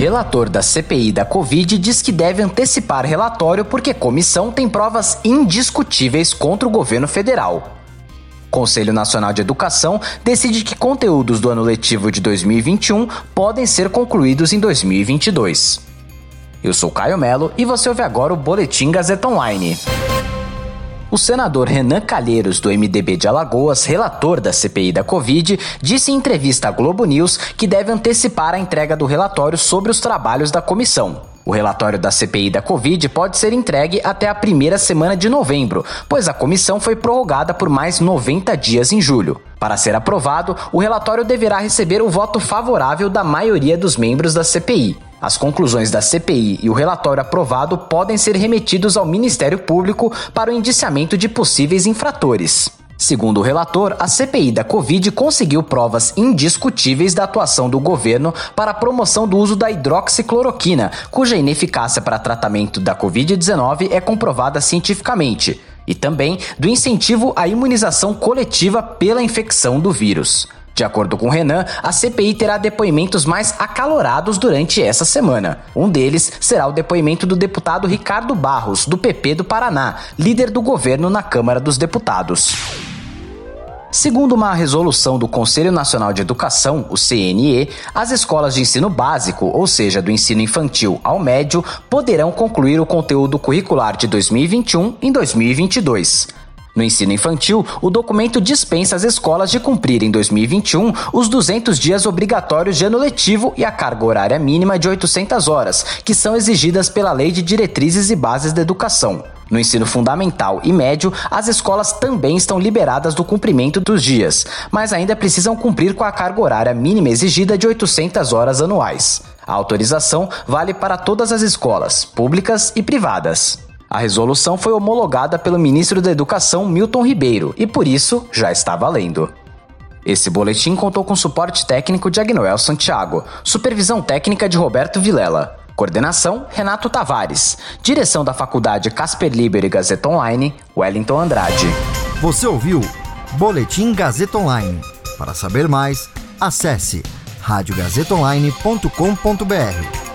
Relator da CPI da Covid diz que deve antecipar relatório porque comissão tem provas indiscutíveis contra o governo federal. Conselho Nacional de Educação decide que conteúdos do ano letivo de 2021 podem ser concluídos em 2022. Eu sou Caio Melo e você ouve agora o Boletim Gazeta Online. O senador Renan Calheiros, do MDB de Alagoas, relator da CPI da Covid, disse em entrevista à Globo News que deve antecipar a entrega do relatório sobre os trabalhos da comissão. O relatório da CPI da Covid pode ser entregue até a primeira semana de novembro, pois a comissão foi prorrogada por mais 90 dias em julho. Para ser aprovado, o relatório deverá receber o voto favorável da maioria dos membros da CPI. As conclusões da CPI e o relatório aprovado podem ser remetidos ao Ministério Público para o indiciamento de possíveis infratores. Segundo o relator, a CPI da Covid conseguiu provas indiscutíveis da atuação do governo para a promoção do uso da hidroxicloroquina, cuja ineficácia para tratamento da Covid-19 é comprovada cientificamente, e também do incentivo à imunização coletiva pela infecção do vírus. De acordo com Renan, a CPI terá depoimentos mais acalorados durante essa semana. Um deles será o depoimento do deputado Ricardo Barros, do PP do Paraná, líder do governo na Câmara dos Deputados. Segundo uma resolução do Conselho Nacional de Educação, o CNE, as escolas de ensino básico, ou seja, do ensino infantil ao médio, poderão concluir o conteúdo curricular de 2021 em 2022. No ensino infantil, o documento dispensa as escolas de cumprir em 2021 os 200 dias obrigatórios de ano letivo e a carga horária mínima de 800 horas, que são exigidas pela Lei de Diretrizes e Bases da Educação. No ensino fundamental e médio, as escolas também estão liberadas do cumprimento dos dias, mas ainda precisam cumprir com a carga horária mínima exigida de 800 horas anuais. A autorização vale para todas as escolas, públicas e privadas. A resolução foi homologada pelo ministro da Educação Milton Ribeiro e por isso já está valendo. Esse boletim contou com suporte técnico de Agnoel Santiago, supervisão técnica de Roberto Vilela, coordenação Renato Tavares, direção da Faculdade Casper Liber e Gazeta Online, Wellington Andrade. Você ouviu Boletim Gazeta Online. Para saber mais, acesse radiogazetaonline.com.br.